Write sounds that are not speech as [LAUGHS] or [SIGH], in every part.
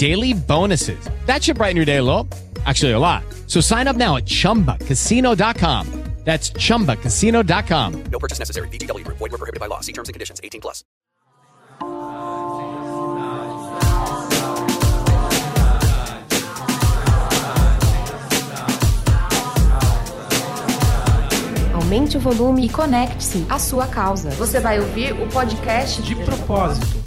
daily bonuses. That should brighten your day a little. Actually, a lot. So sign up now at chumbacasino.com. That's chumbacasino.com. No purchase necessary. VGW. Void were prohibited by law. See terms and conditions. 18 plus. Aumente o volume e conecte-se à sua causa. Você vai ouvir o podcast De propósito.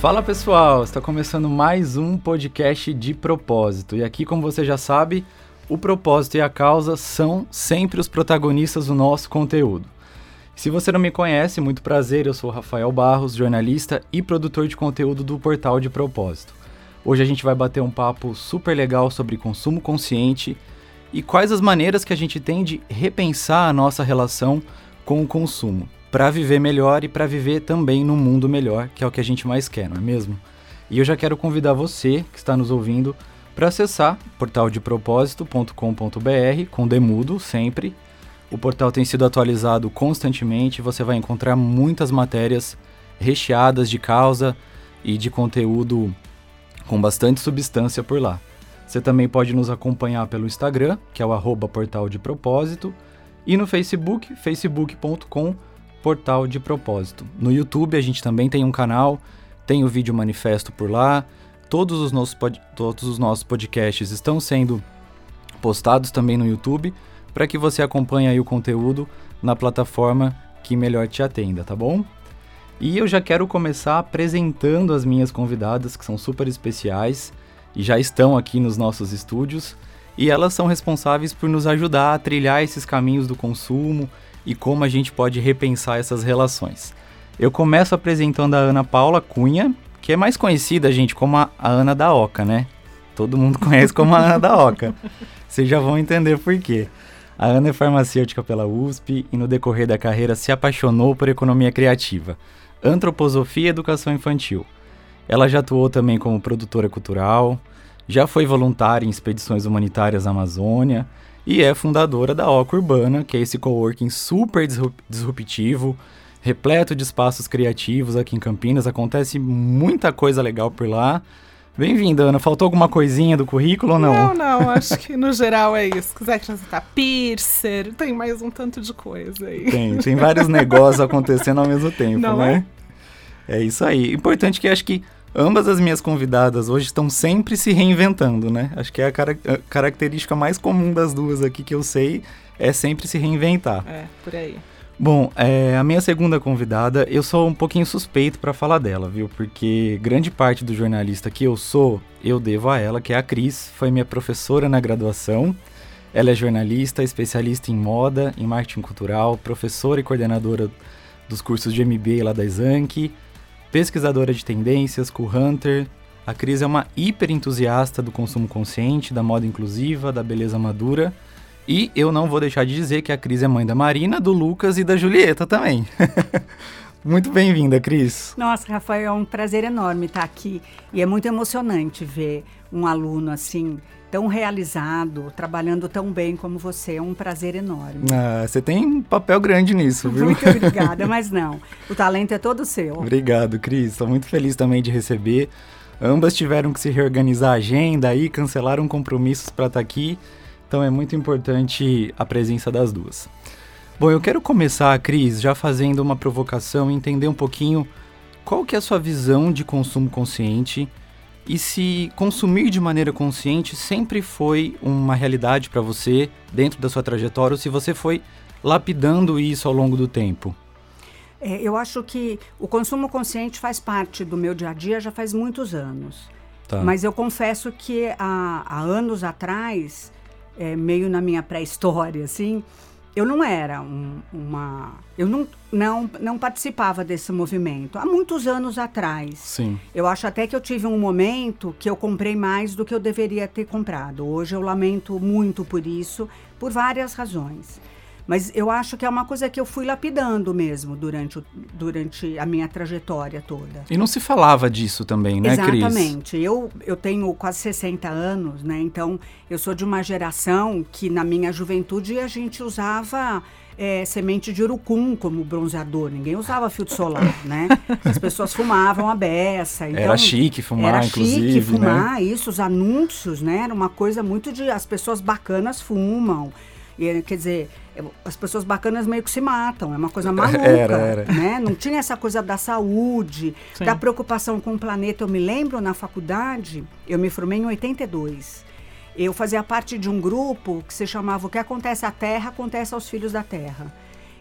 Fala pessoal, está começando mais um podcast de propósito. E aqui, como você já sabe, o propósito e a causa são sempre os protagonistas do nosso conteúdo. Se você não me conhece, muito prazer, eu sou Rafael Barros, jornalista e produtor de conteúdo do portal de propósito. Hoje a gente vai bater um papo super legal sobre consumo consciente e quais as maneiras que a gente tem de repensar a nossa relação com o consumo para viver melhor e para viver também num mundo melhor, que é o que a gente mais quer, não é mesmo? E eu já quero convidar você que está nos ouvindo para acessar portaldepropósito.com.br com demudo sempre. O portal tem sido atualizado constantemente, você vai encontrar muitas matérias recheadas de causa e de conteúdo com bastante substância por lá. Você também pode nos acompanhar pelo Instagram, que é o arroba portal de propósito, e no Facebook, facebook.com portal de propósito. No YouTube a gente também tem um canal, tem o vídeo manifesto por lá. Todos os nossos, todos os nossos podcasts estão sendo postados também no YouTube para que você acompanhe aí o conteúdo na plataforma que melhor te atenda, tá bom? E eu já quero começar apresentando as minhas convidadas, que são super especiais e já estão aqui nos nossos estúdios, e elas são responsáveis por nos ajudar a trilhar esses caminhos do consumo e como a gente pode repensar essas relações. Eu começo apresentando a Ana Paula Cunha, que é mais conhecida, gente, como a, Ana da Oca, né? Todo mundo [LAUGHS] conhece como a Ana da Oca. Vocês já vão entender por quê. A Ana é farmacêutica pela USP e no decorrer da carreira se apaixonou por economia criativa, antroposofia e educação infantil. Ela já atuou também como produtora cultural, já foi voluntária em expedições humanitárias na Amazônia e é fundadora da Oca Urbana, que é esse coworking super disruptivo, repleto de espaços criativos aqui em Campinas. Acontece muita coisa legal por lá. Bem-vinda, Ana. Faltou alguma coisinha do currículo ou não? Não, não. Acho que no geral é isso. Se quiser acrescentar piercer, tem mais um tanto de coisa aí. Tem, tem vários negócios [LAUGHS] acontecendo ao mesmo tempo, não né? É? é isso aí. Importante que acho que ambas as minhas convidadas hoje estão sempre se reinventando, né? Acho que é a, car a característica mais comum das duas aqui que eu sei é sempre se reinventar. É, por aí. Bom, é, a minha segunda convidada, eu sou um pouquinho suspeito para falar dela, viu? Porque grande parte do jornalista que eu sou, eu devo a ela, que é a Cris, foi minha professora na graduação. Ela é jornalista, especialista em moda, em marketing cultural, professora e coordenadora dos cursos de MBA lá da Exanc, pesquisadora de tendências, com Hunter. A Cris é uma hiper entusiasta do consumo consciente, da moda inclusiva, da beleza madura e eu não vou deixar de dizer que a Cris é mãe da Marina, do Lucas e da Julieta também. [LAUGHS] muito bem-vinda, Cris. Nossa, Rafael, é um prazer enorme estar aqui. E é muito emocionante ver um aluno assim, tão realizado, trabalhando tão bem como você. É um prazer enorme. Ah, você tem um papel grande nisso, viu? Muito obrigada, [LAUGHS] mas não. O talento é todo seu. Obrigado, Cris. Estou muito feliz também de receber. Ambas tiveram que se reorganizar a agenda aí, cancelaram compromissos para estar aqui. Então é muito importante a presença das duas. Bom, eu quero começar, Cris, já fazendo uma provocação e entender um pouquinho qual que é a sua visão de consumo consciente e se consumir de maneira consciente sempre foi uma realidade para você dentro da sua trajetória ou se você foi lapidando isso ao longo do tempo? É, eu acho que o consumo consciente faz parte do meu dia a dia já faz muitos anos. Tá. Mas eu confesso que há, há anos atrás, é, meio na minha pré-história, assim, eu não era um- uma. Eu não, não, não participava desse movimento. Há muitos anos atrás. Sim. Eu acho até que eu tive um momento que eu comprei mais do que eu deveria ter comprado. Hoje eu lamento muito por isso, por várias razões. Mas eu acho que é uma coisa que eu fui lapidando mesmo durante, o- durante a minha trajetória toda. E não se falava disso também, né, Cris? Exatamente. Eu, eu tenho quase 60 anos, né? Então, eu sou de uma geração que, na minha juventude, a gente usava é, semente de urucum como bronzeador. Ninguém usava filtro solar, né? As pessoas fumavam a beça. Então, Era chique fumar, era inclusive, chique fumar, isso, os anúncios, né? Era uma coisa muito de... As pessoas bacanas fumam. E, quer dizer, as pessoas bacanas meio que se matam. É uma coisa [LAUGHS] maluca, Era, era. né? Não tinha essa coisa da saúde, Sim. da preocupação com o planeta. Eu me lembro na faculdade, eu me formei em 82. Eu fazia parte de um grupo que se chamava O que acontece à Terra, acontece aos filhos da Terra.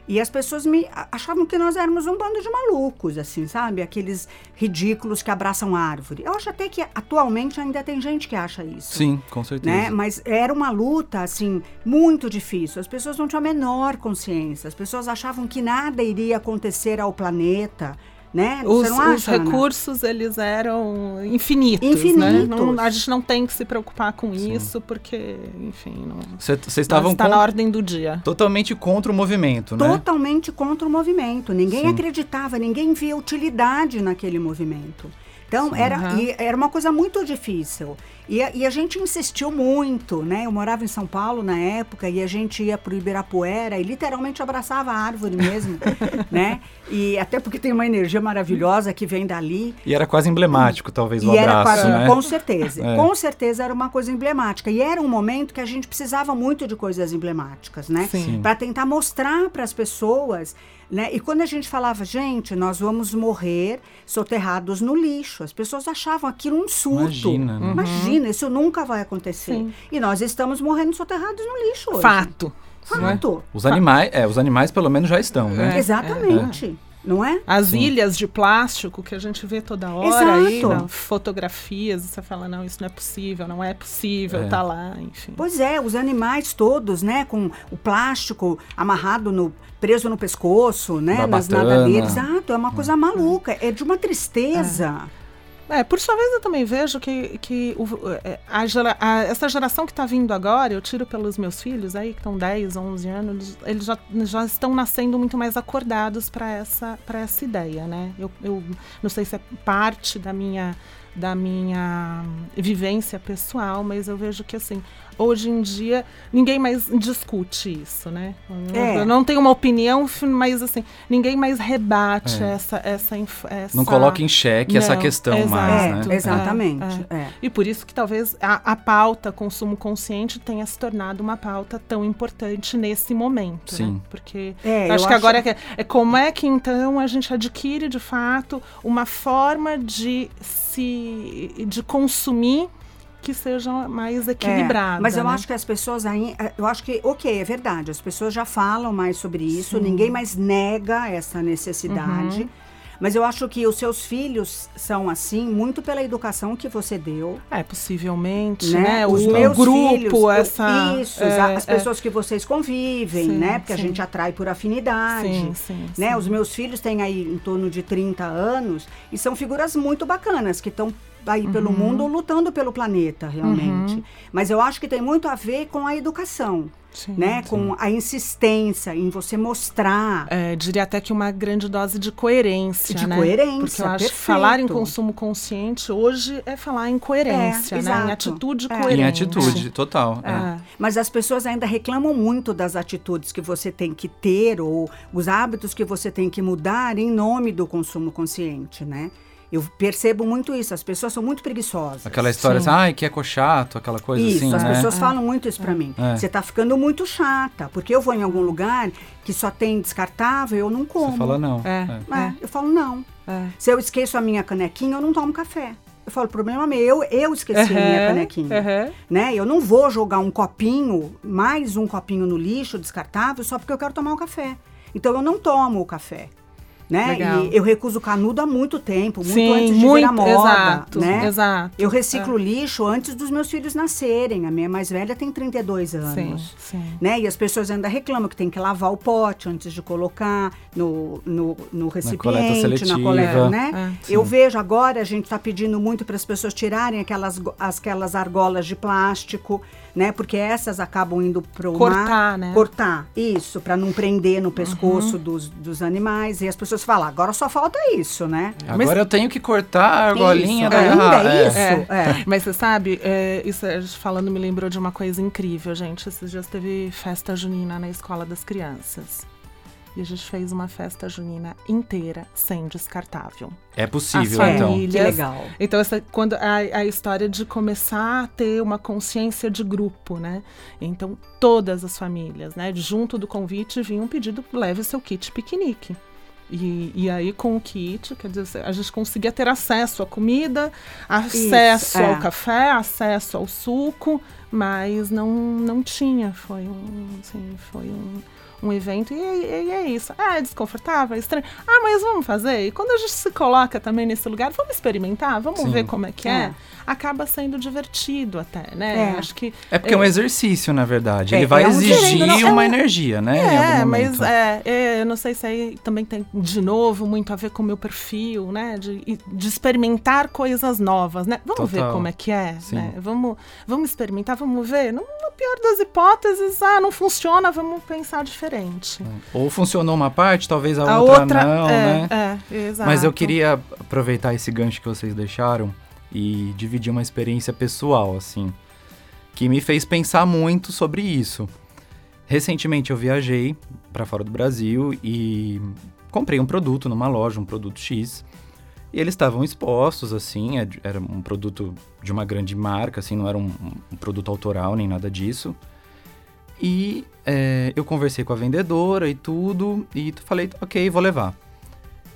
E as pessoas me achavam que nós éramos um bando de malucos, assim, sabe? Aqueles ridículos que abraçam árvore. Eu acho até que atualmente ainda tem gente que acha isso Sim, com certeza. né? Mas era uma luta, assim, muito difícil. As pessoas não tinham a menor consciência. As pessoas achavam que nada iria acontecer ao planeta, né? Os, Você não os acha, Ana? recursos, eles eram infinitos, né? Infinitos. Não- a gente não tem que se preocupar com isso, porque, enfim, não Vocês estavam está na ordem do dia. totalmente contra o movimento, né? Totalmente contra o movimento. Ninguém Sim. acreditava, ninguém via utilidade naquele movimento. Então, era, Aham. e era uma coisa muito difícil. E a, e a gente insistiu muito, né? Eu morava em São Paulo na época e a gente ia para o Ibirapuera e literalmente abraçava a árvore mesmo, [LAUGHS] né? E até porque tem uma energia maravilhosa que vem dali. E era quase emblemático, talvez, o E era abraço, quase, né? com certeza. [LAUGHS] É. Com certeza era uma coisa emblemática. E era um momento que a gente precisava muito de coisas emblemáticas, né? Sim. Sim. Para tentar mostrar para as pessoas, né? E quando a gente falava, gente, nós vamos morrer soterrados no lixo, as pessoas achavam aquilo um surto. Imagina, né? Imagina, isso nunca vai acontecer. Sim. E nós estamos morrendo soterrados no lixo hoje. Fato. é? Fato. Os animais, é, os animais pelo menos já estão, né? É. Não é? As ilhas de plástico que a gente vê toda hora aí, Exato. na- fotografias, e você fala, não, isso não é possível, não é possível, É. tá lá, enfim. Pois é, os animais todos, né, com o plástico amarrado no preso no pescoço, né, nas Barbatana. nadadeiras. Exato, é uma coisa maluca, é de uma tristeza. É, por sua vez eu também vejo que, que o- é, a a- essa geração que está vindo agora, eu tiro pelos meus filhos aí, que estão 10, 11 anos, eles, eles já, já estão nascendo muito mais acordados para essa, essa ideia, né? Eu, eu não sei se é parte da minha, da minha vivência pessoal, mas eu vejo que, assim, hoje em dia, ninguém mais discute isso, né? Eu, É. eu não tenho uma opinião, mas, assim, ninguém mais rebate É. essa, essa, essa... Não coloca em xeque essa Não, questão exato. mais, é, né? exatamente. É, é. E por isso que talvez a, a pauta consumo consciente tenha se tornado uma pauta tão importante nesse momento. Sim. Né? Porque É, eu eu acho que acho- agora é, é como é que então a gente adquire de fato uma forma de se de consumir que seja mais equilibrada. É, mas eu né? acho que as pessoas aí, eu acho que, ok, é verdade, as pessoas já falam mais sobre isso, ninguém mais nega essa necessidade. Uhum. Mas eu acho que os seus filhos são assim muito pela educação que você deu. É, possivelmente, Né? né? Os o, meus grupo, filhos, essa. isso, é, as é, pessoas que vocês convivem, Sim, né? Porque a sim. gente atrai por afinidade. Sim, sim, né? sim. Os meus filhos têm aí em torno de 30 anos e são figuras muito bacanas que estão aí Uhum. pelo mundo lutando pelo planeta, realmente. Mas eu acho que tem muito a ver com a educação, Sim, né? Com a insistência em você mostrar. É, diria até que uma grande dose de coerência, De né? coerência, Porque eu acho que perfeito. falar em consumo consciente hoje é falar em coerência, É, né? Em atitude É. coerente. Em atitude, total. é. É. Mas as pessoas ainda reclamam muito das atitudes que você tem que ter ou os hábitos que você tem que mudar em nome do consumo consciente, né? Eu percebo muito isso. As pessoas são muito preguiçosas. Aquela história Sim. assim, ai, que é chato, aquela coisa Isso, assim, as né? pessoas falam muito isso pra mim. É. Você tá ficando muito chata, porque eu vou em algum lugar que só tem descartável, eu não como. Você fala não. É. É, Eu falo não. É. Se eu esqueço a minha canequinha, eu não tomo café. Eu falo, problema meu, eu, eu esqueci a minha canequinha. aham. Né? Eu não vou jogar um copinho, mais um copinho no lixo descartável, só porque eu quero tomar um café. Então eu não tomo o café. Né? Legal. E eu recuso canudo há muito tempo, muito Sim, antes de muito, virar moda. exato, né? exato. Eu reciclo lixo antes dos meus filhos nascerem. A minha mais velha tem 32 anos. Sim, sim. Né? E as pessoas ainda reclamam que tem que lavar o pote antes de colocar no, no, no recipiente, coleta na coleta, né? É, Eu vejo agora, a gente está pedindo muito para as pessoas tirarem aquelas, aquelas argolas de plástico, né? Porque essas acabam indo para o Cortar, mar. né? Uhum. Cortar, isso, para não prender no pescoço dos, dos animais. E as pessoas falam, agora só falta isso, né? Agora eu tenho que cortar a argolinha Isso, da ainda garrafa. é É. isso. É. Mas você sabe, é, isso a gente falando me lembrou de uma coisa incrível, gente. Esses dias teve festa junina na escola das crianças. E a gente fez uma festa junina inteira sem descartável. É possível, As então. famílias. Que legal. Então, essa, quando a, a história de começar a ter uma consciência de grupo, né? Então, todas as famílias, né? Junto do convite vinha um pedido, leve seu kit piquenique. E, e aí, com o kit, quer dizer, a gente conseguia ter acesso à comida, acesso é. ao café, acesso ao suco, mas não, não tinha. Foi um, assim, foi um, um evento. E, e- é isso. Ah, é desconfortável, é estranho. Ah, mas vamos fazer. E quando a gente se coloca também nesse lugar, vamos experimentar, vamos Sim. ver como é que é. É. Acaba sendo divertido até, né? É. Acho que. É porque é um exercício, na verdade. É, Ele vai é um- exigir não, é uma um- energia, né? em É, algum mas é, é, eu não sei se aí também tem, de novo, muito a ver com o meu perfil, né? De, de experimentar coisas novas, né? Vamos ver Total. como é que é, Sim. né? Vamos, vamos experimentar, vamos ver. No, na pior das hipóteses, ah, não funciona, vamos pensar diferente. Ou funcionou uma parte, talvez a, A outra, outra, não, é, né? é, exato. Mas eu queria aproveitar esse gancho que vocês deixaram e dividir uma experiência pessoal, assim, que me fez pensar muito sobre isso. Recentemente eu viajei para fora do Brasil e comprei um produto numa loja, um produto X. E eles estavam expostos, assim, é era um produto de uma grande marca, assim, não era um, um produto autoral nem nada disso. E é, eu conversei com a vendedora e tudo, e falei, ok, vou levar.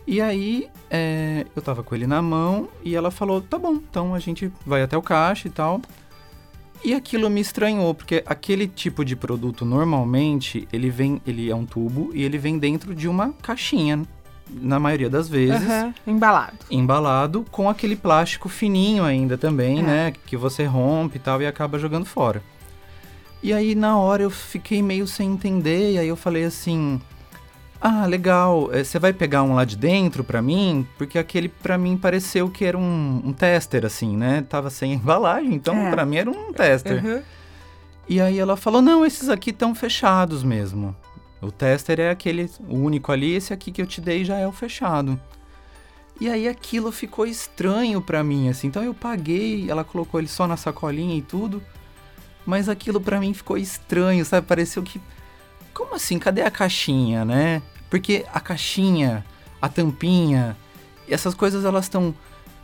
E aí, é, eu tava com ele na mão e ela falou: tá bom, então a gente vai até o caixa e tal. E aquilo me estranhou, porque aquele tipo de produto normalmente ele vem, ele é um tubo e ele vem dentro de uma caixinha, na maioria das vezes, Aham, embalado. embalado com aquele plástico fininho ainda também, É. né? Que você rompe e tal e acaba jogando fora. E aí na hora eu fiquei meio sem entender, e aí eu falei assim: "Ah, legal, eh, você vai pegar um lá de dentro pra mim?" Porque aquele pra mim pareceu que era um, um tester assim, né? Tava sem [LAUGHS] embalagem, então É. pra mim era um tester. Aham. E aí ela falou: "Não, esses aqui estão fechados mesmo. O tester é aquele o único ali, esse aqui que eu te dei já é o fechado." E aí aquilo ficou estranho pra mim, assim. Então eu paguei, ela colocou ele só na sacolinha e tudo. Mas aquilo pra mim ficou estranho, sabe? Pareceu que como assim? Cadê a caixinha, né? Porque a caixinha, a tampinha, essas coisas elas estão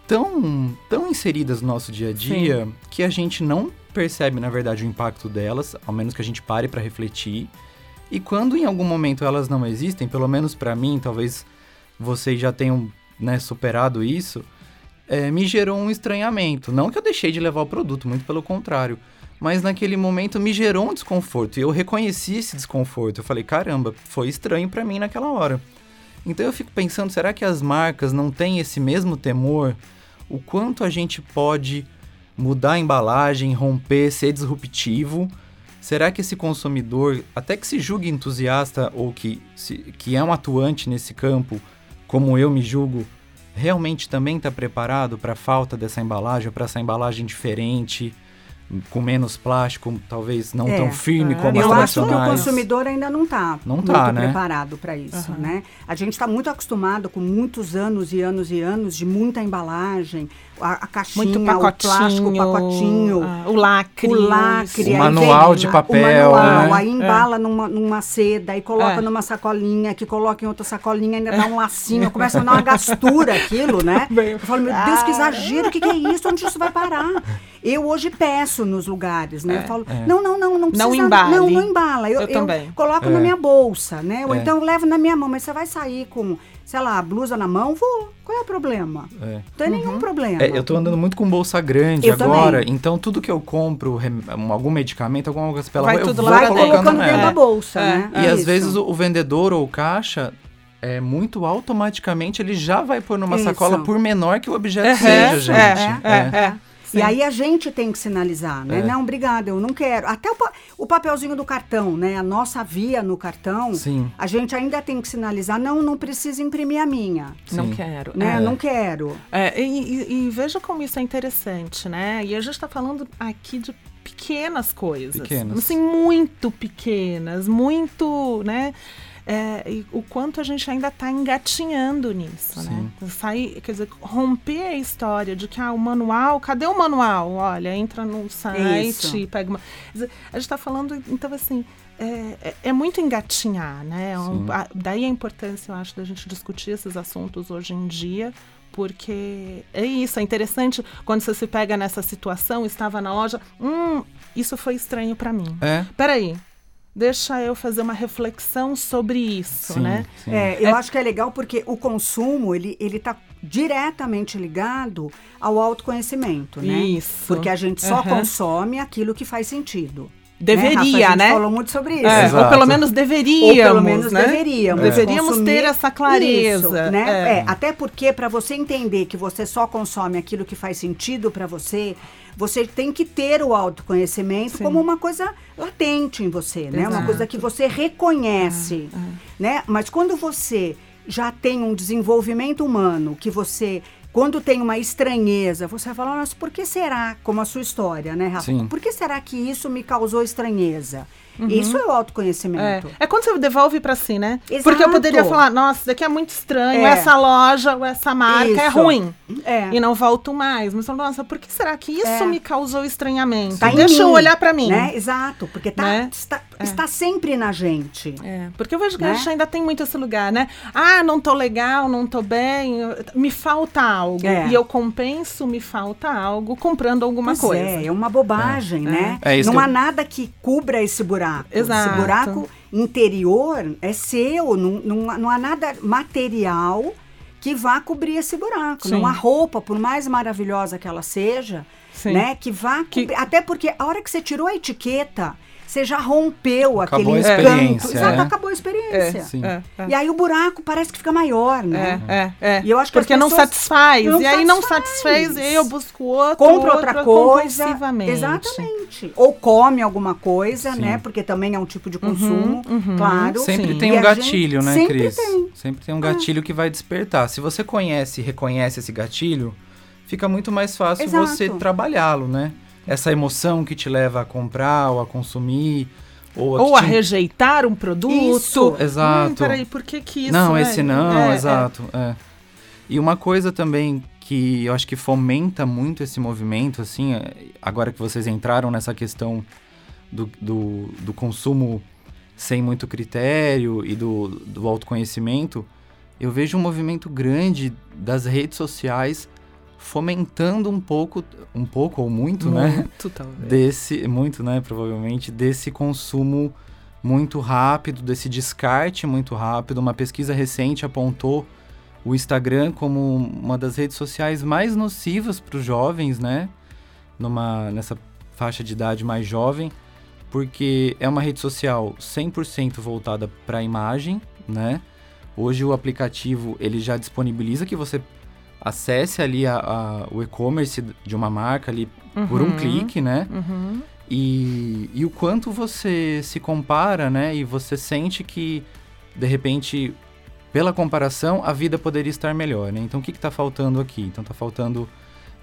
tão tão inseridas no nosso dia a dia que a gente não percebe na verdade o impacto delas, ao menos que a gente pare pra refletir. E quando em algum momento elas não existem, pelo menos pra mim, talvez vocês já tenham né, superado isso, é, me gerou um estranhamento. Não que eu deixei de levar o produto, muito pelo contrário. Mas naquele momento me gerou um desconforto. E eu reconheci esse desconforto. Eu falei, caramba, foi estranho pra mim naquela hora. Então eu fico pensando, será que as marcas não têm esse mesmo temor? O quanto a gente pode mudar a embalagem, romper, ser disruptivo? Será que esse consumidor, até que se julgue entusiasta ou que, se, que é um atuante nesse campo, como eu me julgo, realmente também está preparado para a falta dessa embalagem, para essa embalagem diferente, com menos plástico, talvez não É. tão firme É. como as Eu acho que o tradicionais? consumidor ainda não está Não muito tá, né? preparado para isso, né? A gente está muito acostumado com muitos anos e anos e anos de muita embalagem, a, a caixinha, Muito o pacotinho. plástico, o pacotinho. ah, o lacre. O lacre, O manual vem de o papel, manual, né? aí embala numa, numa seda, aí coloca É. numa sacolinha, que coloca em outra sacolinha, ainda dá um lacinho, começa a dar uma gastura aquilo, né? [LAUGHS] Eu falo, meu Deus, que exagero, o que, que é isso? Onde isso vai parar? Eu hoje peço nos lugares, né? É. Eu falo, É. não, não, não, não precisa. embale. Não, não embala. Eu, Eu também. coloco É. na minha bolsa, né? Ou É. então eu levo na minha mão. Mas você vai sair com, sei lá, a blusa na mão? Vou. Qual é o problema? É. Não tem nenhum Uhum. problema. É, eu tô andando muito com bolsa grande Eu agora, também. então tudo que eu compro, rem- um- algum medicamento, alguma coisa pela Vai rua, eu tudo vou lá Vai pra colocando colocando dentro da bolsa, É. né? E às Isso. vezes o, o vendedor ou o caixa, é muito automaticamente, ele já vai pôr numa Isso. sacola por menor que o objeto É, seja, gente. é, é, É. é. E Sim. aí a gente tem que sinalizar, né? É. Não, obrigada, eu não quero. Até o, pa- o papelzinho do cartão, né? A nossa via no cartão, Sim. a gente ainda tem que sinalizar, não, não precisa imprimir a minha, Não Sim. quero. né? É. Não quero. É, e, e- e veja como isso é interessante, né? E a gente está falando aqui de pequenas coisas. Pequenas. Assim, muito pequenas, muito, né? É, e o quanto a gente ainda está engatinhando nisso, né? Sair, quer dizer, romper a história de que ah, o manual, cadê o manual? Olha, entra no site, Isso. pega uma. Dizer, a gente está falando, então, assim, é, é- é muito engatinhar, né? É um- Sim. a- daí a importância, eu acho, da gente discutir esses assuntos hoje em dia, porque é isso, é interessante quando você se pega nessa situação, estava na loja, hum, isso foi estranho para mim. É, Peraí, deixa eu fazer uma reflexão sobre isso, sim, né? sim. É, eu acho que é legal porque o consumo, ele, ele tá diretamente ligado ao autoconhecimento, né? Isso. Porque a gente só Aham. consome aquilo que faz sentido. Deveria, Rafa? A gente né? falou muito sobre isso. É, ou Exato. pelo menos deveríamos, Ou pelo menos né? deveríamos. Deveríamos consumir ter essa clareza. Isso, né? É. É, até porque para você entender que você só consome aquilo que faz sentido para você, você tem que ter o autoconhecimento Sim. como uma coisa latente em você, né? Uma Exato. coisa que você reconhece, né? Mas quando você já tem um desenvolvimento humano, que você quando tem uma estranheza, você vai falar, nossa, por que será? Como a sua história, né, Rafa? Sim. Por que será que isso me causou estranheza? Isso é o É. autoconhecimento. é quando você devolve pra si, né? Exato. Porque eu poderia falar, nossa, isso daqui é muito estranho, É. essa loja ou essa marca é Isso. ruim. É. E não volto mais. Mas, nossa, por que será que isso É. me causou estranhamento? Tá Deixa eu mim, olhar pra mim. Né? Exato, porque tá, Né? está, está sempre na gente. É, porque eu vejo que Né? a gente ainda tem muito esse lugar, né? Ah, não tô legal, não tô bem, eu- me falta algo. É. E eu compenso, me falta algo, comprando alguma Pois coisa. É, é uma bobagem, né? É isso não há eu- nada que cubra esse buraco. Exato. Esse buraco interior é seu, não, não, há- não há nada material que vá cobrir esse buraco. Sim. Não há roupa, por mais maravilhosa que ela seja, Sim. né? Que vá Que- cobrir. Até porque a hora que você tirou a etiqueta, você já rompeu Acabou aquele a encanto. experiência, Exato, né? acabou a experiência. Sim. É, é. E aí o buraco parece que fica maior, né? É, é, é. E eu acho que Porque não satisfaz. não e aí não satisfaz. satisfez, e aí eu busco outro. compra outra coisa. Exatamente. Ou come alguma coisa, Sim. né? Porque também é um tipo de consumo, claro. Sempre Sim. tem um gatilho, né, sempre Cris? tem. Sempre tem um gatilho que vai despertar. Se você conhece e reconhece esse gatilho, fica muito mais fácil Exato. você trabalhá-lo, né? Essa emoção que te leva a comprar ou a consumir. Ou a, Ou a te- rejeitar um produto. Isso, exato. Hum, peraí, por que que isso não, é- esse não, é, é. exato. é. E uma coisa também que eu acho que fomenta muito esse movimento, assim, é, agora que vocês entraram nessa questão do, do, do consumo sem muito critério e do, do autoconhecimento, eu vejo um movimento grande das redes sociais fomentando um pouco, um pouco ou muito, né? Muito, talvez. desse muito, né, provavelmente desse consumo muito rápido, desse descarte muito rápido. Uma pesquisa recente apontou o Instagram como uma das redes sociais mais nocivas para os jovens, né? Numa nessa faixa de idade mais jovem, porque é uma rede social 100% voltada para a imagem, né? Hoje o aplicativo ele já disponibiliza que você acesse ali a- a- o e-commerce de uma marca ali por um Uhum. clique, né? Uhum. E, e o quanto você se compara, né? E você sente que, de repente, pela comparação, a vida poderia estar melhor, né? Então, o que está faltando aqui? Então, está faltando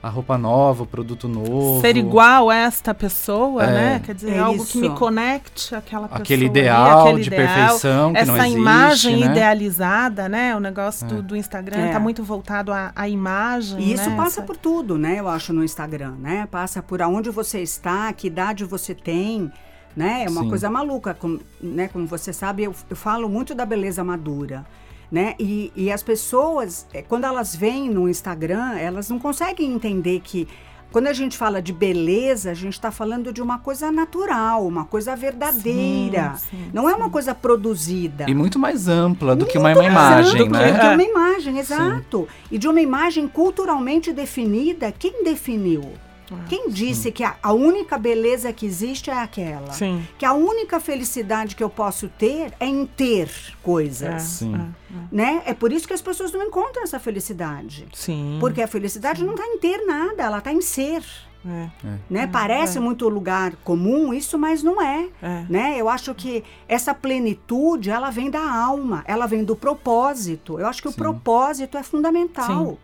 a roupa nova, o produto novo. Ser igual a esta pessoa, É. né? Quer dizer, É algo isso. que me conecte àquela pessoa. Aquele ali, ideal aquele de ideal, perfeição que Essa não existe, imagem né? idealizada, né? O negócio É. do, do Instagram É. está muito voltado à, à imagem. E isso né? passa Essa- por tudo, né? Eu acho no Instagram, né? Passa por aonde você está, que idade você tem, né? É uma Sim. coisa maluca, como, né? Como você sabe, eu, eu falo muito da beleza madura, né? E, e as pessoas, eh, quando elas vêm no Instagram, elas não conseguem entender que Quando a gente fala de beleza, a gente está falando de uma coisa natural, uma coisa verdadeira. Sim, sim, não é sim. uma coisa produzida. E muito mais ampla do que uma, Muito mais imagem, amplo né? De uma imagem, exato. E de uma imagem culturalmente definida, quem definiu? Quem disse que a, a única beleza que existe é aquela? Sim. Que a única felicidade que eu posso ter é em ter coisas. Sim. Né? É por isso que as pessoas não encontram essa felicidade. Sim. Porque a felicidade não está em ter nada, ela está em ser. É, Né? Parece muito lugar comum isso, mas não é. é. Né? Eu acho que essa plenitude, ela vem da alma, ela vem do propósito. Eu acho que o Sim. propósito é fundamental.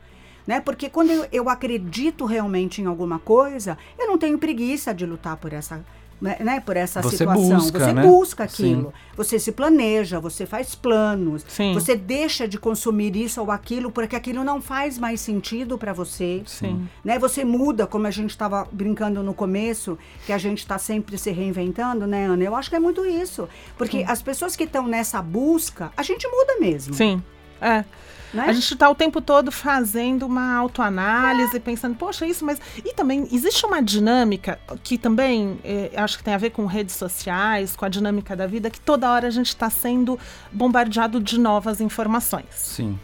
Sim. Né? Porque quando eu, eu acredito realmente em alguma coisa, eu não tenho preguiça de lutar por essa, né, né, por essa Você situação. busca, você né? busca Sim. aquilo. Você se planeja, você faz planos. Sim. Você deixa de consumir isso ou aquilo porque aquilo não faz mais sentido para você Sim. né? Você muda, como a gente estava brincando no começo, que a gente está sempre se reinventando, né, Ana? Eu acho que é muito isso. Porque as pessoas que estão nessa busca, a gente muda mesmo. Sim. É. Né? A gente está o tempo todo fazendo uma autoanálise, pensando, poxa, isso, mas. E também existe uma dinâmica que também eh, acho que tem a ver com redes sociais, com a dinâmica da vida, que toda hora a gente está sendo bombardeado de novas informações. Sim.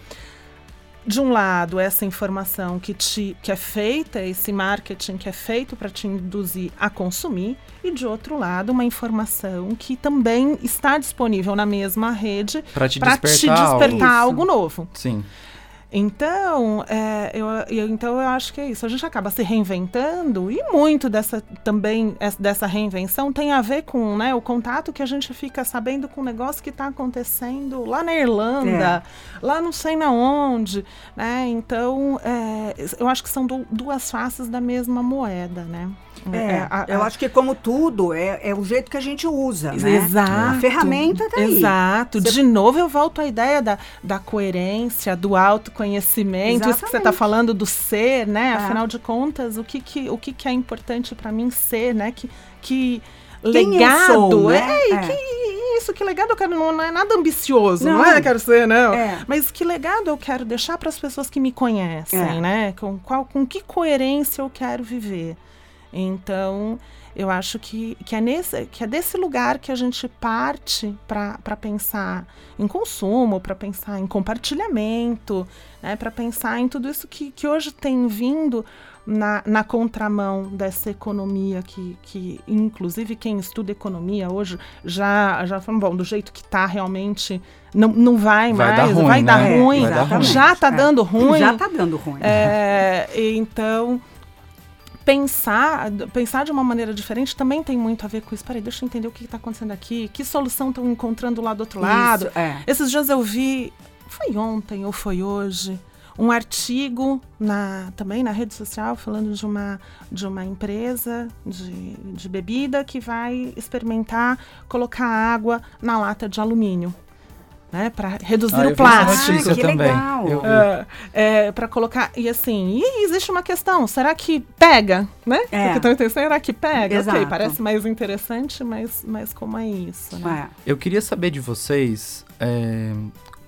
De um lado, essa informação que, te, que é feita, esse marketing que é feito para te induzir a consumir, e de outro lado, uma informação que também está disponível na mesma rede Pra te para te despertar despertar algo. algo novo. Sim. Então, é, eu, eu- então eu acho que é isso. A gente acaba se reinventando e muito dessa também es- dessa reinvenção tem a ver com né, o contato que a gente fica sabendo com o negócio que está acontecendo lá na Irlanda, lá não sei na onde, né? Então, é, eu acho que são du- duas faces da mesma moeda, né? É, a- eu a- acho que como tudo, é, é o jeito que a gente usa, né? Exato. A ferramenta tá aí. Exato. Você- De novo, eu volto à ideia da, da coerência, do autoconhecimento, isso que você está Exatamente. falando do ser, né? É. Afinal de contas, o que, que, o que, que é importante para mim ser, né? Que, que Quem legado sou, né? é, É. que isso, que legado eu quero, não, não é nada ambicioso, não, Não. é quero ser, não. É. Mas que legado eu quero deixar para as pessoas que me conhecem, É. né? Com, qual, com que coerência eu quero viver. Então, eu acho que, que, é, nesse, que é desse lugar que a gente parte para pensar em consumo, para pensar em compartilhamento, né, para pensar em tudo isso que, que hoje tem vindo na, na contramão dessa economia que, que, inclusive, quem estuda economia hoje já, já falou, bom, do jeito que está realmente, não, não vai, Vai dar mais, ruim, vai dar né? ruim, Vai dar ruim. já está É. dando ruim. Já tá dando ruim. É, então, pensar, pensar de uma maneira diferente também tem muito a ver com isso. Peraí, deixa eu entender o que está acontecendo aqui, que solução estão encontrando lá do outro lado. Isso, é. Esses dias eu vi, foi ontem ou foi hoje, um artigo na, também na rede social falando de uma, de uma empresa de, de bebida que vai experimentar colocar água na lata de alumínio. Né, para reduzir Ah, o plástico. Ah, que também. legal. Vi. É, para colocar. E assim, e existe uma questão: será que pega? Né? É. Porque também será que pega? Exato. Ok, parece mais interessante, mas, mas como é isso? Né? É. Eu queria saber de vocês é,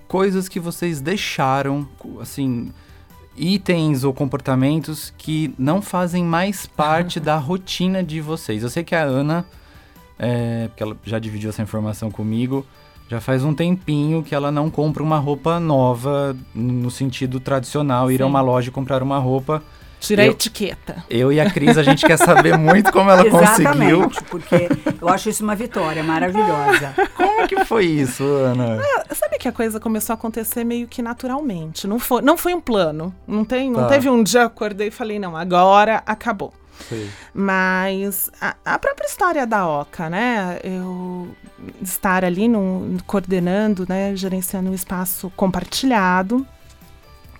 coisas que vocês deixaram, assim, itens ou comportamentos que não fazem mais parte [LAUGHS] da rotina de vocês. Eu sei que a Ana, é, porque ela já dividiu essa informação comigo, já faz um tempinho que ela não compra uma roupa nova no sentido tradicional, ir a Sim. uma loja e comprar uma roupa. Tira a Eu- etiqueta. Eu e a Cris, a gente quer saber [LAUGHS] muito como ela conseguiu. Exatamente, porque eu acho isso uma vitória maravilhosa. [LAUGHS] Como que foi isso, Ana? Sabe que a coisa começou a acontecer meio que naturalmente. Não foi, não foi um plano. Não, tem, não Tá. teve um dia eu acordei e falei, não, agora acabou. Sei. Mas a, a própria história da OCA, né? Eu estar ali num, coordenando, né? Gerenciando um espaço compartilhado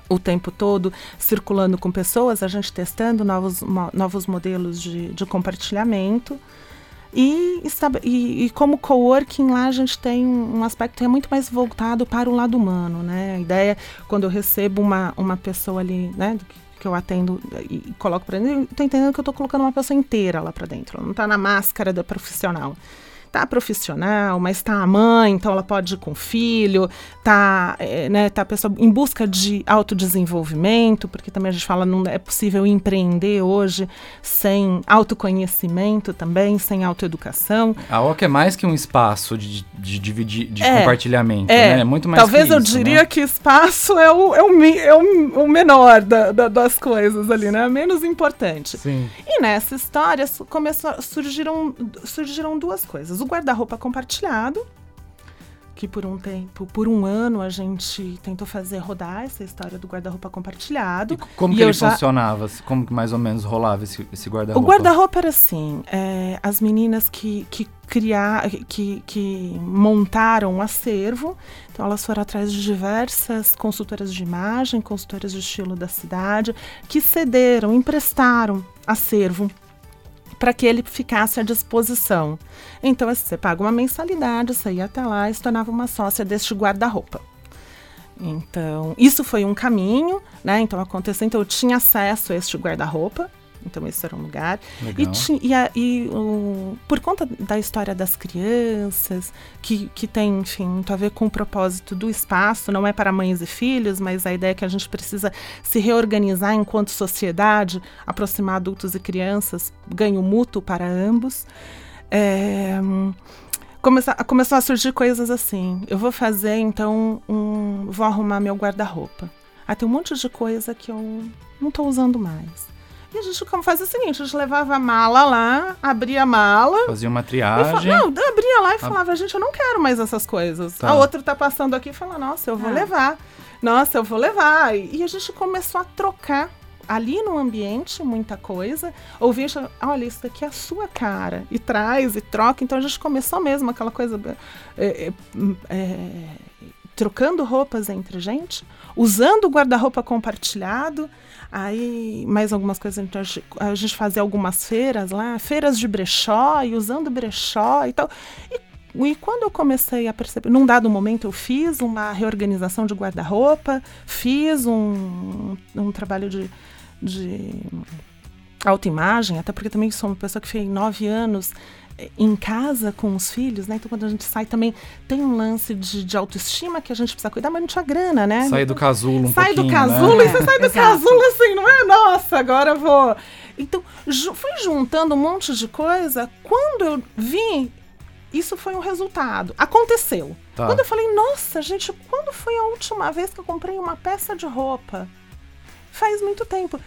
o tempo todo, circulando com pessoas, a gente testando novos, novos modelos de, de compartilhamento. E, e, e como coworking lá a gente tem um, um aspecto que é muito mais voltado para o lado humano, né? A ideia, quando eu recebo uma, uma pessoa ali, né? Que- eu atendo e, e coloco para dentro, eu tô entendendo que eu tô colocando uma pessoa inteira lá para dentro, ela não tá na máscara da profissional. Tá profissional, mas tá a mãe, então ela pode ir com o filho, tá, é, né, tá a pessoa em busca de autodesenvolvimento, porque também a gente fala não é possível empreender hoje sem autoconhecimento também, sem autoeducação. A OCA é mais que um espaço de, de dividir, de É, compartilhamento, É, né? É muito mais talvez que eu isso, diria né? que espaço é o, é o, é o, o menor da- da- das coisas ali, né? Menos importante. Sim. E nessa história começou, surgiram, surgiram duas coisas. O guarda-roupa compartilhado, que por um tempo, por um ano, a gente tentou fazer rodar essa história do guarda-roupa compartilhado. E como E que ele já- funcionava? Como que mais ou menos rolava esse, esse O guarda-roupa? guarda-roupa era assim, é, as meninas que, que criar, que, que montaram um acervo, então elas foram atrás de diversas consultoras de imagem, consultoras de estilo da cidade, que cederam, emprestaram acervo para que ele ficasse à disposição. Então, assim, você paga uma mensalidade, você ia até lá e se tornava uma sócia deste guarda-roupa. Então, isso foi um caminho, né? Então, aconteceu. Então, eu tinha acesso a este guarda-roupa. Então, esse era um lugar. E, Legal. ti- e, a- e o- por conta da história das crianças, que, que tem, enfim, muito a ver com o propósito do espaço, não é para mães e filhos, mas a ideia é que a gente precisa se reorganizar enquanto sociedade, aproximar adultos e crianças, ganho mútuo para ambos. É, começa- começou a surgir coisas assim. Eu vou fazer, então, um, vou arrumar meu guarda-roupa. Aí tem um monte de coisa que eu não estou usando mais. E a gente como fazia o seguinte, a gente levava a mala lá, abria a mala, Fazia uma triagem. não, eu abria lá e falava, gente, eu não quero mais essas coisas. Tá. A outra tá passando aqui e fala, nossa, eu vou Ah. levar. Nossa, eu vou levar. E, a gente começou a trocar ali no ambiente muita coisa. Ouvia, e falava, olha, isso daqui é a sua cara. E traz, e troca. Então a gente começou mesmo aquela coisa... é, é, é, trocando roupas entre gente, usando o guarda-roupa compartilhado, aí mais algumas coisas, então a gente- fazia algumas feiras lá, feiras de brechó, e usando brechó e tal. E, e quando eu comecei a perceber, num dado momento eu fiz uma reorganização de guarda-roupa, fiz um, um trabalho de, de autoimagem, até porque também sou uma pessoa que fez nove anos em casa com os filhos, né? Então quando a gente sai também tem um lance de, de autoestima que a gente precisa cuidar, mas não tinha grana, né? Sai do casulo um sai do pouquinho, casulo né? e você sai do [LAUGHS] Exato. casulo assim, não é? Nossa, agora eu vou. Então, ju fui juntando um monte de coisa. Quando eu vi, isso foi um resultado. Aconteceu. Tá. Quando eu falei, nossa, gente, quando foi a última vez que eu comprei uma peça de roupa? Faz muito tempo.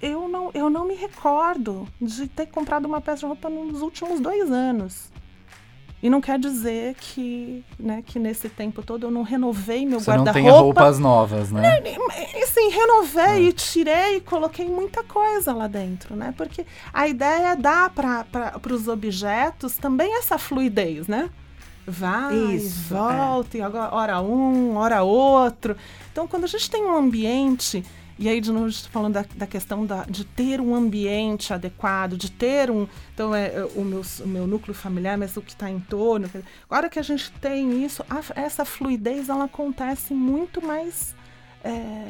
Eu não, eu não me recordo de ter comprado uma peça de roupa nos últimos dois anos. E não quer dizer que, né, que nesse tempo todo eu não renovei meu Você não guarda-roupa. tem roupas novas, né? E assim, renovei e tirei e coloquei muita coisa lá dentro, né? Porque a ideia é dar para os objetos também essa fluidez, né? Vai, Isso, volta, e agora hora um, hora outro. Então, quando a gente tem um ambiente, e aí de novo estou falando da, da questão da, de ter um ambiente adequado, de ter um. Então, é, é, o, meu, o meu núcleo familiar, mas o que está em torno. Agora que a gente tem isso, a- essa fluidez ela acontece muito mais é,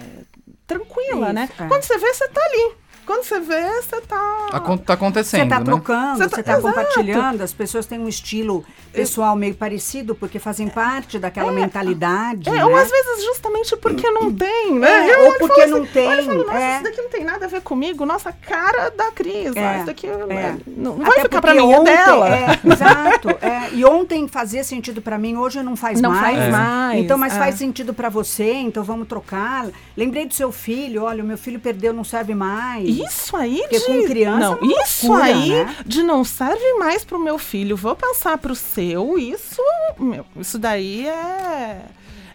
tranquila, Isso, né? é. Quando você vê, você tá ali. Quando você vê, você tá. Acon- Tá acontecendo, Você está né? trocando, Você você tá- está Exato. compartilhando, as pessoas têm um estilo pessoal meio parecido, porque fazem parte daquela mentalidade. É, né? ou às vezes justamente porque não tem, né? É, Eu ou e porque não tem, Olha, eu falo, nossa, é. isso daqui não tem nada a ver comigo. Nossa, cara da Cris. É, ó, isso daqui é. não, não Até vai ficar pra mim, é ontem, dela. é, [LAUGHS] exato. é. e ontem fazia sentido pra mim, hoje não faz Não mais. faz mais, Então, mas é. faz sentido pra você, então vamos trocar. Lembrei do seu filho, olha, o meu filho perdeu, não serve mais. Isso aí Porque de... com criança não, é uma isso loucura, aí né? de não serve mais pro meu filho, vou passar pro seu, isso, meu, isso daí é...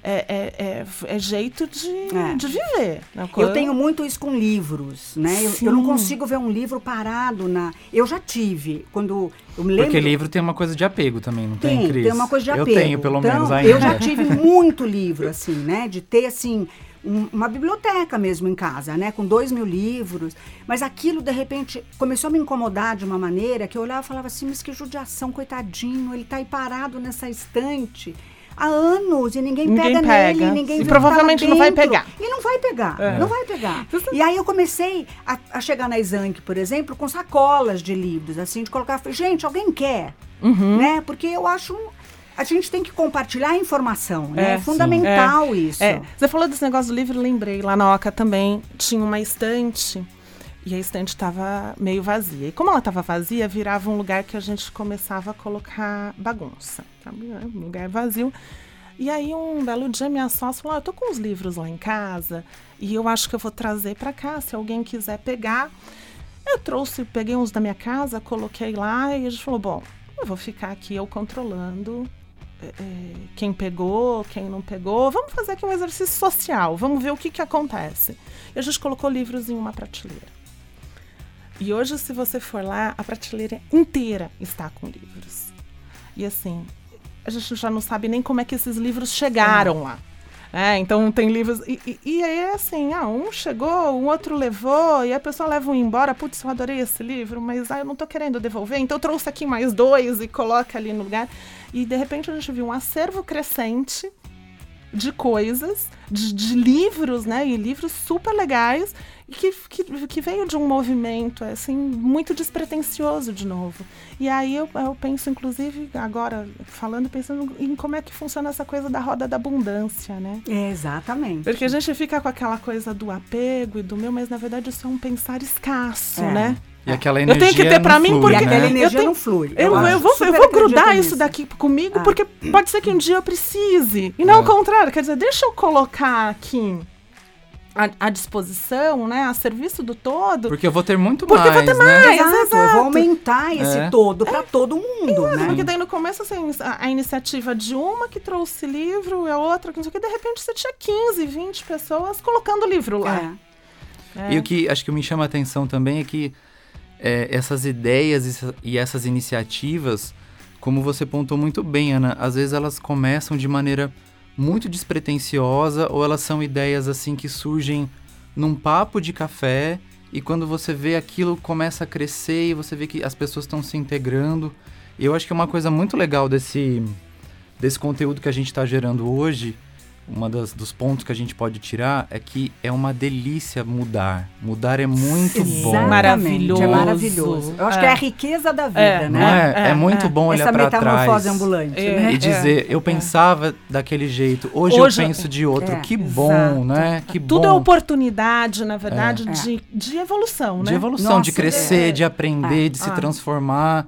É, é, é, é jeito de, É. de viver. né? Eu tenho muito isso com livros, né? Eu, eu não consigo ver um livro parado na. Eu já tive, quando eu me lembro. Porque livro tem uma coisa de apego também, não tem, Tem, Cris? tem uma coisa de Eu apego. tenho, pelo Então, menos ainda. Eu já tive muito livro, assim, né? De ter, assim, um- uma biblioteca mesmo em casa, né? Com dois mil livros. Mas aquilo, de repente, começou a me incomodar de uma maneira que eu olhava e falava assim, mas que judiação, coitadinho, ele tá aí parado nessa estante. há anos e ninguém, Ninguém pega, pega. nele, ninguém E tá provavelmente não vai pegar. E não vai pegar, É. não vai pegar. E aí eu comecei a, a chegar na Exanc, por exemplo, com sacolas de livros, assim, de colocar, gente, alguém quer, Uhum. né? Porque eu acho, a gente tem que compartilhar a informação, né? É, É sim. fundamental isso. É, você falou desse negócio do livro, lembrei. Lá na Oca também tinha uma estante e a estante estava meio vazia. E como ela estava vazia, virava um lugar que a gente começava a colocar bagunça. Sabe? É Um lugar vazio. E aí, um belo dia, minha sócia falou: ah, Eu tô com os livros lá em casa e eu acho que eu vou trazer para cá, se alguém quiser pegar. Eu trouxe, peguei uns da minha casa, coloquei lá e a gente falou: Bom, eu vou ficar aqui eu controlando é, é, quem pegou, quem não pegou. Vamos fazer aqui um exercício social, vamos ver o que, que acontece. E a gente colocou livros em uma prateleira. E hoje, se você for lá, a prateleira inteira está com livros. E assim, a gente já não sabe nem como é que esses livros chegaram lá. É, então tem livros. E, e, e aí é assim, ah, um chegou, um outro levou, e a pessoa leva um embora. Putz, eu adorei esse livro, mas ah, eu não tô querendo devolver, então eu trouxe aqui mais dois e coloca ali no lugar. E de repente a gente viu um acervo crescente de coisas, de, de livros, né? E livros super legais, que, que, que veio de um movimento, assim, muito despretensioso de novo. E aí eu, eu penso, inclusive, agora, falando, pensando em como é que funciona essa coisa da roda da abundância, né? É, exatamente. Porque a gente fica com aquela coisa do apego e do meu, mas na verdade isso é um pensar escasso, É. né? E aquela tenho energia que ter pra não mim flui, porque- E aquela né? energia Eu tenho- não flui. Eu, acho eu vou, eu vou grudar acredito isso nisso. daqui comigo, Ah. porque pode ser que um dia eu precise. E não o contrário. Quer dizer, deixa eu colocar aqui à, disposição, né? A serviço do todo. Porque eu vou ter muito Porque eu vou mais, ter né? mais. Exato, eu exato. vou aumentar esse É. todo para todo mundo, né? Porque daí no começo, assim, a, a iniciativa de uma que trouxe livro, e a outra que não sei o que, de repente você tinha 15, 20 pessoas colocando livro lá. É. É. E o que acho que me chama a atenção também é que é, essas ideias e essa- essas iniciativas, como você pontou muito bem, Ana, às vezes elas começam de maneira muito despretensiosa ou elas são ideias assim que surgem num papo de café e quando você vê aquilo começa a crescer e você vê que as pessoas estão se integrando. E eu acho que é uma coisa muito legal desse, desse conteúdo que a gente está gerando hoje, uma das, dos pontos que a gente pode tirar é que é uma delícia mudar. Mudar é muito bom. Exatamente, Maravilhoso. É maravilhoso. Eu acho É. que é a riqueza da vida, É, Não né? é? É, É, muito é. bom olhar Essa para trás. metamorfose ambulante, É. né? E dizer, eu pensava daquele jeito, hoje, Hoje- eu penso de outro. É, que bom, exato. né? Que Tudo bom. é oportunidade, na verdade, É. De, de evolução, De né? evolução, de Nossa, crescer, é. de aprender, É. de se Ah. transformar.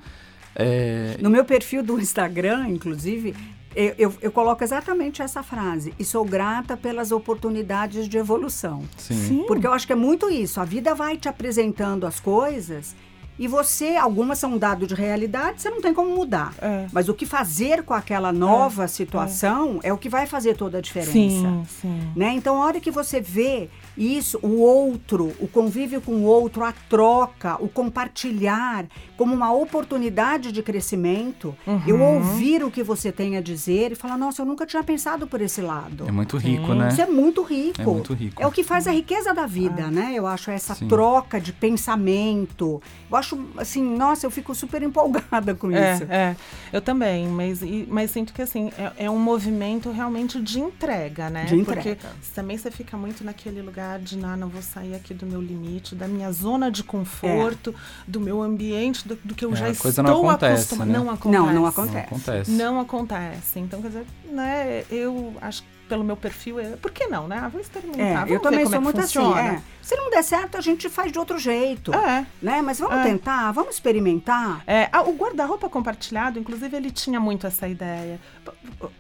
É, No meu perfil do Instagram, inclusive, eu, eu, eu coloco exatamente essa frase. E sou grata pelas oportunidades de evolução. sim. Sim. Porque eu acho que é muito isso. A vida vai te apresentando as coisas e você, algumas são um dado de realidade, você não tem como mudar. É. Mas o que fazer com aquela nova situação é. o que vai fazer toda a diferença. Sim, sim. Né? Então, a hora que você vê isso, o outro, o convívio com o outro, a troca, o compartilhar como uma oportunidade de crescimento, eu Uhum. ouvir o que você tem a dizer e falar, nossa, eu nunca tinha pensado por esse lado. É muito rico, né? Isso é muito rico. É muito rico. É o que faz a riqueza da vida, né? Eu acho essa Sim. troca de pensamento. Eu acho, assim, nossa, eu fico super empolgada com É, isso. é, eu também, mas, e- mas sinto que assim, é, é um movimento realmente de entrega, né? De entrega. Porque também você fica muito naquele lugar de não, não vou sair aqui do meu limite, da minha zona de conforto, do meu ambiente, do, do que eu É, já a estou coisa não acontece, acostumada. né? Não acontece. Não, não Não acontece. acontece. Não acontece. Então, quer dizer, né, eu acho que pelo meu perfil, é, por que não, né? Ah, vou experimentar, É, vamos eu também ver como sou é muito funciona. assim. É. Se não der certo, a gente faz de outro jeito. É. Né? Mas vamos É. tentar, vamos experimentar. É, ah, o guarda-roupa compartilhado, inclusive, ele tinha muito essa ideia.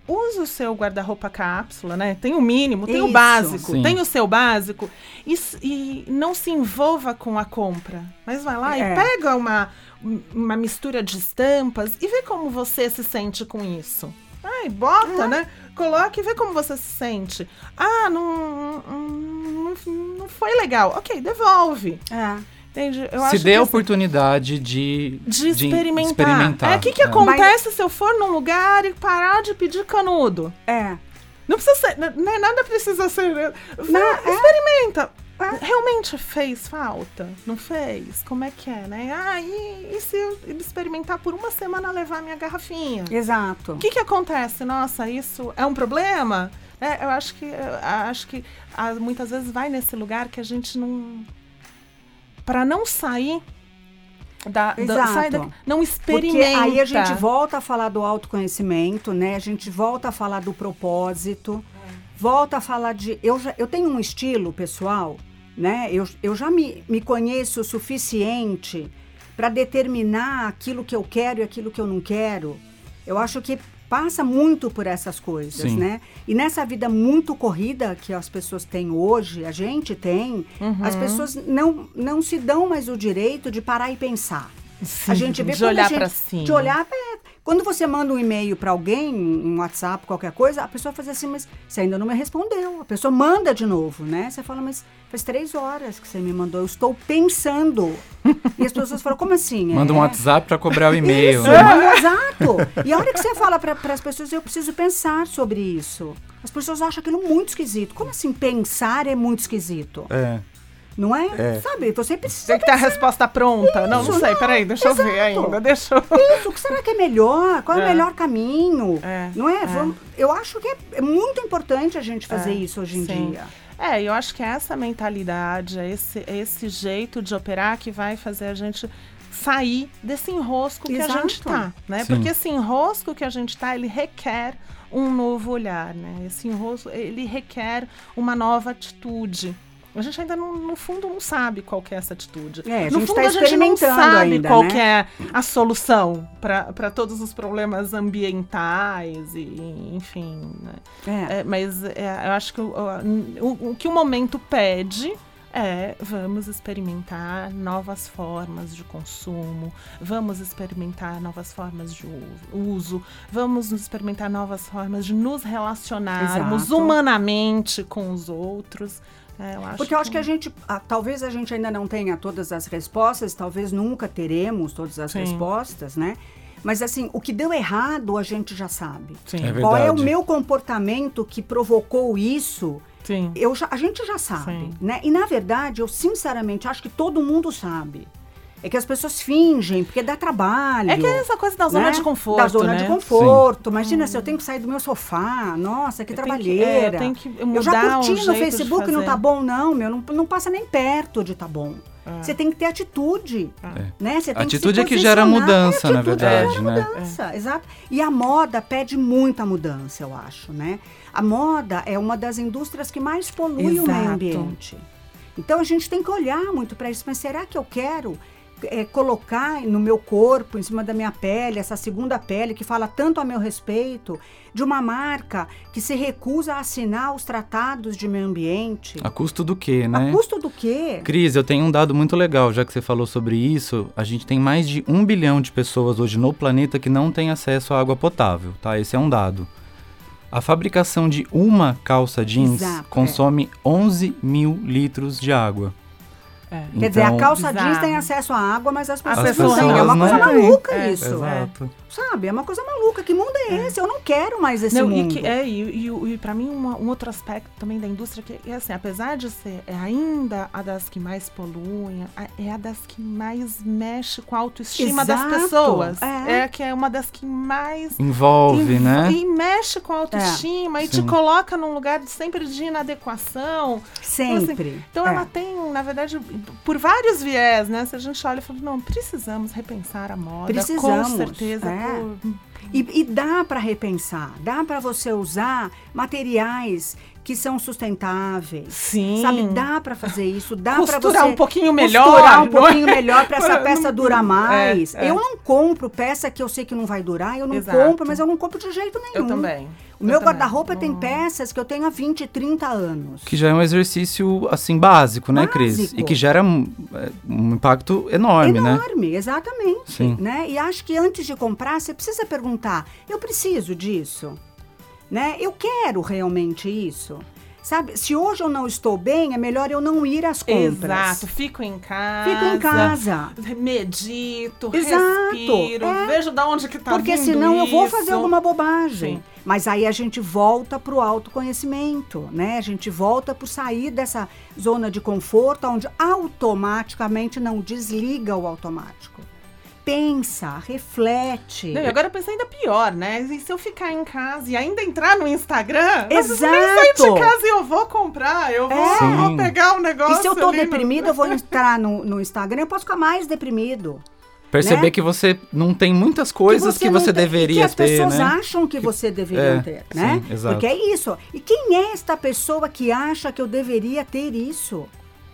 Use o seu guarda-roupa cápsula, né? Tem o mínimo, tem o Isso. básico, Sim. tem o seu básico. E, e não se envolva com a compra. Mas vai lá É. e pega uma, uma mistura de estampas e vê como você se sente com isso. Ai, bota, né? Coloca e vê como você se sente. Ah, não, não, não foi legal. Ok, devolve. É. Entende? Eu Se acho dê que, a assim, oportunidade de, de experimentar. experimentar. É, o que, que É. acontece se eu for num lugar e parar de pedir canudo? É. Não precisa ser, né, nada precisa ser. Não, é. Experimenta. realmente fez falta? Não fez? Como é que é, né? Ah, e, e se eu experimentar por uma semana levar minha garrafinha? Exato. O que, que acontece? Nossa, isso é um problema? É, eu acho que, eu acho que ah, muitas vezes vai nesse lugar que a gente não. Para não sair da, da- sai da- não Porque experimenta. aí a gente volta a falar do autoconhecimento, né? A gente volta a falar do propósito, volta a falar de. Eu, já, eu tenho um estilo pessoal, né? Eu, eu já me, me conheço o suficiente para determinar aquilo que eu quero e aquilo que eu não quero. Eu acho que passa muito por essas coisas, Sim. né? E nessa vida muito corrida que as pessoas têm hoje, a gente tem, as Uhum. pessoas não, não se dão mais o direito de parar e pensar. Sim, A gente vê de olhar pra cima. De olhar é, Quando você manda um e-mail para alguém, um WhatsApp, qualquer coisa, a pessoa faz assim, mas você ainda não me respondeu. A pessoa manda de novo, né? Você fala, mas faz três horas que você me mandou, eu estou pensando. e as pessoas falam, como assim? Manda um É. WhatsApp pra cobrar o e-mail. Isso, né? manda- exato. E a hora que você fala para as pessoas, eu preciso pensar sobre isso. As pessoas acham aquilo muito esquisito. Como assim pensar é muito esquisito? É. Não é? Sabe, você precisa Tem que ter a resposta pronta. não, não Isso, sei, não, peraí, deixa eu ver exato. ainda. Deixa eu. Isso, o que será que é melhor? Qual é, o É. melhor caminho? É, Não é? é. Vamos- eu acho que é, é muito importante a gente fazer isso hoje em sim. dia. É, eu acho que é essa mentalidade, é esse, é esse jeito de operar que vai fazer a gente sair desse enrosco que a Exato. gente tá, né? Sim. Porque esse enrosco que a gente tá, ele requer um novo olhar, né? Esse enrosco, ele requer uma nova atitude. A gente ainda, não- no fundo, não sabe qual é essa atitude. É, a no gente fundo, tá a gente não sabe ainda, qual né? é a solução para todos os problemas ambientais e, enfim, né? É. É, mas é, eu acho que o, o- o que o momento pede é vamos experimentar novas formas de consumo, vamos experimentar novas formas de uso, vamos experimentar novas formas de nos relacionarmos Exato. humanamente com os outros. É, eu acho Porque eu acho que a gente, ah, talvez a gente ainda não tenha todas as respostas, talvez nunca teremos todas as Sim. respostas, né? Mas assim, o que deu errado a gente já sabe. Sim, É Qual é o verdade. meu comportamento que provocou isso? sim. Eu já- a gente já sabe, Sim. né? E na verdade, eu sinceramente acho que todo mundo sabe. É que as pessoas fingem, porque dá trabalho. É que é essa coisa da zona né? de conforto, Da zona né? de conforto. Imagina se eu tenho que sair do meu sofá. Nossa, que Eu tenho que- trabalheira. é, eu tenho que Eu já curti no jeito de Facebook, não tá bom, não, meu. Não, não passa nem perto de tá bom. É. Você tem que ter atitude. Né? Você tem Atitude que é que gera mudança, É, na atitude verdade, gera né? mudança, exato. E a moda pede muita mudança, eu acho, né? A moda é uma das indústrias que mais polui o meio Exato. ambiente. Então a gente tem que olhar muito para isso. Mas será que eu quero é, colocar no meu corpo, em cima da minha pele, essa segunda pele que fala tanto a meu respeito, de uma marca que se recusa a assinar os tratados de meio ambiente? A custo do quê, né? A custo do quê? Cris, eu tenho um dado muito legal, já que você falou sobre isso. A gente tem mais de um bilhão de pessoas hoje no planeta que não tem acesso à água potável, tá? Esse é um dado. A fabricação de uma calça jeans Exato, consome 11 mil litros de água. É. Quer dizer, a Então- calça jeans tem acesso à água, mas as pessoas, pessoas não têm. É uma coisa maluca É, isso. Exato. Sabe? É uma coisa maluca. Que mundo é, esse? Eu não quero mais esse Não, e, mundo. que, é, e, e, e para mim uma- um outro aspecto também da indústria que é assim, apesar de ser é ainda a das que mais poluem, a- é a das que mais mexe com a autoestima das Exato, pessoas. é. É. que é uma das que mais Envolve, env- né? E mexe com a autoestima e te Sim. coloca num lugar de, sempre de inadequação. Sempre. Então É. ela tem, na verdade, por vários viés, né? Se a gente olha e fala, não, precisamos repensar a moda. Precisamos, Com certeza. Por- E, e dá para repensar, dá para você usar materiais que são sustentáveis. Sim. Sabe, dá para fazer isso, dá para você Costurar um pouquinho melhor, costurar um é? pouquinho melhor para essa [LAUGHS] peça Não- durar mais. é, é. Eu não compro peça que eu sei que não vai durar, eu não Exato. compro, mas eu não compro de jeito nenhum. Eu também. O meu guarda-roupa tem peças que eu tenho há 20, 30 anos. Que já é um exercício, assim, básico, né, Cris? Básico. E que gera um, é, um impacto enorme, né? Enorme, exatamente. Sim. Né? E acho que antes de comprar, você precisa perguntar: eu preciso disso? Né? Eu quero realmente isso? Sabe, se hoje eu não estou bem, é melhor eu não ir às compras. Exato, fico em casa. Fico em casa. Medito, Exato, respiro, é. vejo da onde que tá Porque senão eu vou fazer isso. alguma bobagem. Sim. Mas aí a gente volta para o autoconhecimento, né? A gente volta por sair dessa zona de conforto, onde automaticamente não desliga o automático. Pensa, reflete. Não, e agora eu pensei ainda pior, né? E se eu ficar em casa e ainda entrar no Instagram? Eu preciso nem sair Exato. de casa e eu vou comprar, eu vou, É. vou Sim. pegar o negócio. E se eu tô ali no- deprimido, eu vou entrar no, no Instagram, eu posso ficar mais deprimido. Perceber Né? que você não tem muitas coisas que você, não tem- deveria que as ter, pessoas né? acham que você deveria é, ter, né? sim, exato. Porque é isso. E quem é esta pessoa que acha que eu deveria ter isso?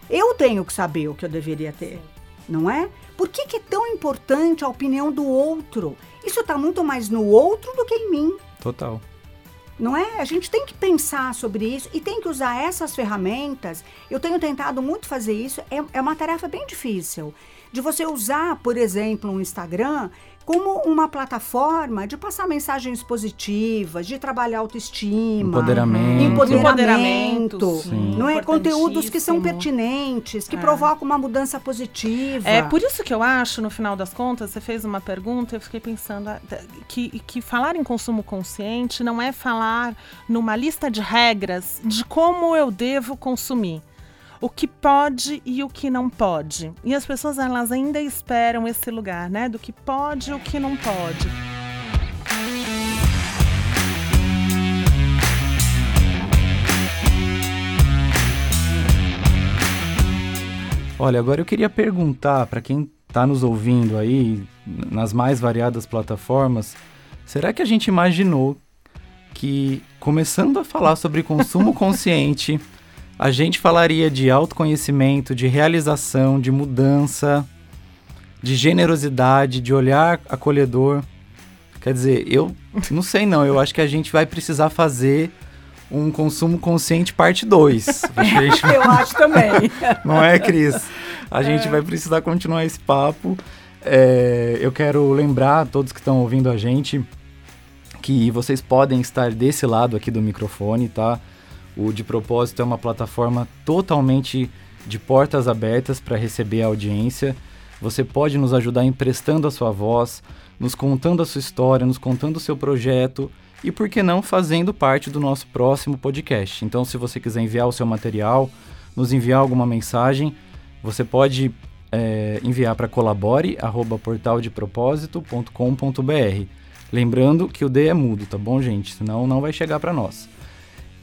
Eu tenho que saber o que eu deveria ter, não é? Por que, que é tão importante a opinião do outro? Isso está muito mais no outro do que em mim. Total. Não é? A gente tem que pensar sobre isso e tem que usar essas ferramentas. Eu tenho tentado muito fazer isso. É, é uma tarefa bem difícil. De você usar, por exemplo, um Instagram como uma plataforma de passar mensagens positivas, de trabalhar autoestima. Empoderamento. Empoderamento. Empoderamento, sim. Não é? Conteúdos que são pertinentes, que É. provocam uma mudança positiva. É por isso que eu acho, no final das contas, você fez uma pergunta, eu fiquei pensando ah, que, que falar em consumo consciente não é falar numa lista de regras de como eu devo consumir. O que pode e o que não pode. E as pessoas elas ainda esperam esse lugar, né? Do que pode e o que não pode. Olha, agora eu queria perguntar para quem está nos ouvindo aí, nas mais variadas plataformas, será que a gente imaginou que, começando a falar sobre consumo [LAUGHS] consciente, a gente falaria de autoconhecimento, de realização, de mudança, de generosidade, de olhar acolhedor? Quer dizer, eu não sei não, eu acho que a gente vai precisar fazer um consumo consciente parte 2. [LAUGHS] Eu acho também. [LAUGHS] Não é, Cris? A gente vai precisar continuar esse papo. É, eu quero lembrar a todos que estão ouvindo a gente que vocês podem estar desse lado aqui do microfone, tá? O De Propósito é uma plataforma totalmente de portas abertas para receber a audiência. Você pode nos ajudar emprestando a sua voz, nos contando a sua história, nos contando o seu projeto e, por que não, fazendo parte do nosso próximo podcast. Então, se você quiser enviar o seu material, nos enviar alguma mensagem, você pode é, enviar para colabore@portaldepropósito.com.br. Lembrando que o D é mudo, tá bom, gente? Senão não vai chegar para nós.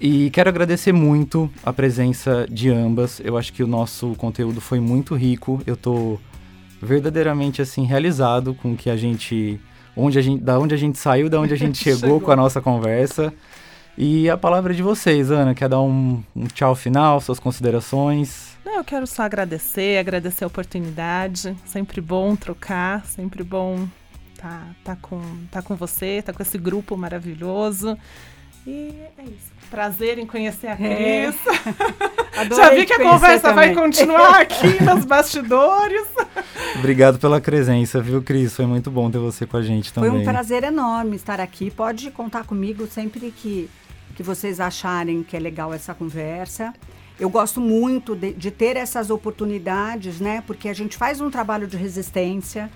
E quero agradecer muito a presença de ambas. Eu acho que o nosso conteúdo foi muito rico. Eu tô verdadeiramente assim realizado com o que a gente, onde a gente, da onde a gente saiu, da onde a gente [LAUGHS] chegou, Chegou. com a nossa conversa. E a palavra é de vocês, Ana. Quer dar um, um tchau final, suas considerações? Não, Eu quero só agradecer, agradecer a oportunidade. Sempre bom trocar, sempre bom tá, tá, com, tá com você, tá com esse grupo maravilhoso. E é isso. Prazer em conhecer a É. Cris. [LAUGHS] Adorei Já vi que a conversa vai também. continuar aqui [LAUGHS] nos bastidores. Obrigado pela presença, viu, Cris? Foi muito bom ter você com a gente Foi também. um prazer enorme estar aqui. Pode contar comigo sempre que, que vocês acharem que é legal essa conversa. Eu gosto muito de, de ter essas oportunidades, né? Porque a gente faz um trabalho de resistência,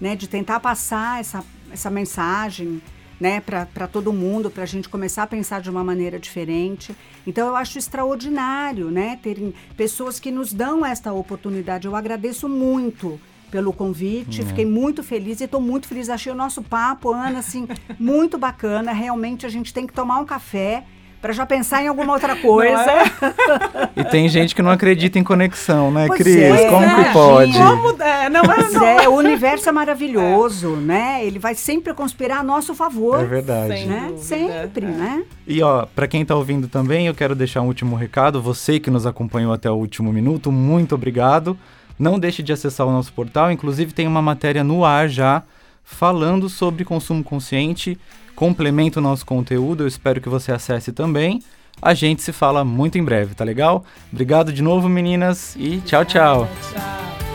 né? De tentar passar essa, essa mensagem, né? Para todo mundo, para a gente começar a pensar de uma maneira diferente. Então eu acho extraordinário, né? Terem pessoas que nos dão esta oportunidade. Eu agradeço muito pelo convite, fiquei muito feliz e estou muito feliz. Achei o nosso papo, Ana, assim, [LAUGHS] muito bacana. Realmente a gente tem que tomar um café para já pensar em alguma outra coisa. [LAUGHS] E tem gente que não acredita em conexão, né, Pois Cris? é, Como que pode? Como é, não é, Pois não é, o universo é maravilhoso, né? Ele vai sempre conspirar a nosso favor. É verdade. Né? dúvida, Sempre, é. né? E ó, pra quem tá ouvindo também, eu quero deixar um último recado. Você que nos acompanhou até o último minuto, muito obrigado. Não deixe de acessar o nosso portal, inclusive tem uma matéria no ar já falando sobre consumo consciente. Complementa o nosso conteúdo, eu espero que você acesse também. A gente se fala muito em breve, tá legal? Obrigado de novo, meninas, e tchau, tchau. Tchau.